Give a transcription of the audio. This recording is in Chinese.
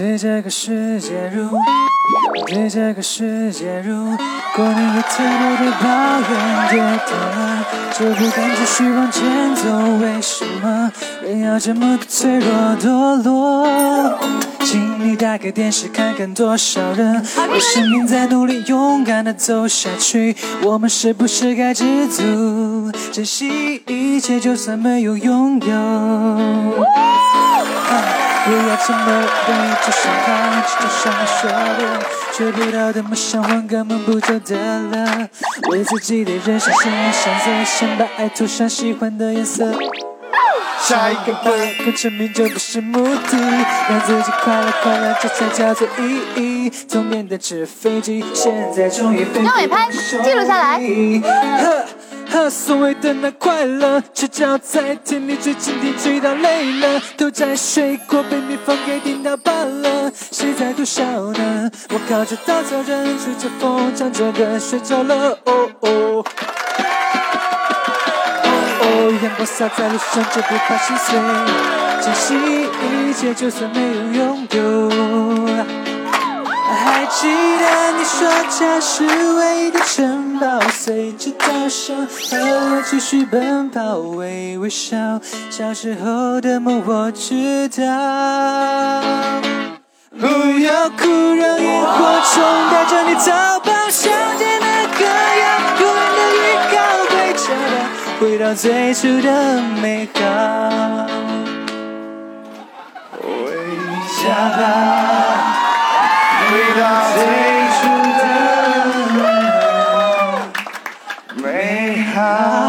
对这个世界如，对这个世界如，过年会特别的抱怨跌倒了，就不敢继续往前走，为什么人要这么的脆弱堕落？请你打开电视看看，多少人为生命在努力，勇敢的走下去。我们是不是该知足，珍惜一切，就算没有拥有？不要这么容易就伤害，就像你说的，追不到的梦想，换个梦不就得了？为自己的人生献上上色，先把爱涂上喜欢的颜色。下一个歌，跟成名就不是目的，让自己快乐快乐，这才叫做意义。童年的纸飞机，现在终于飞张伟拍记录下来哈，所谓的那快乐，赤脚在田里追蜻蜓，追到累了，头摘水果被蜜蜂给叮到罢了，谁在偷笑呢？我靠着稻草人，吹着风，唱着歌，睡着了。哦哦。哦，阳光洒在路上就不怕心碎，珍惜一切，就算没有拥有。说家是唯一的城堡，随着稻声和我继续奔跑，微微笑。小时候的梦我知道。不要哭，让萤火虫带着你逃跑，想见那个遥远的预告，回家吧，回到最初的美好，回家吧。 가.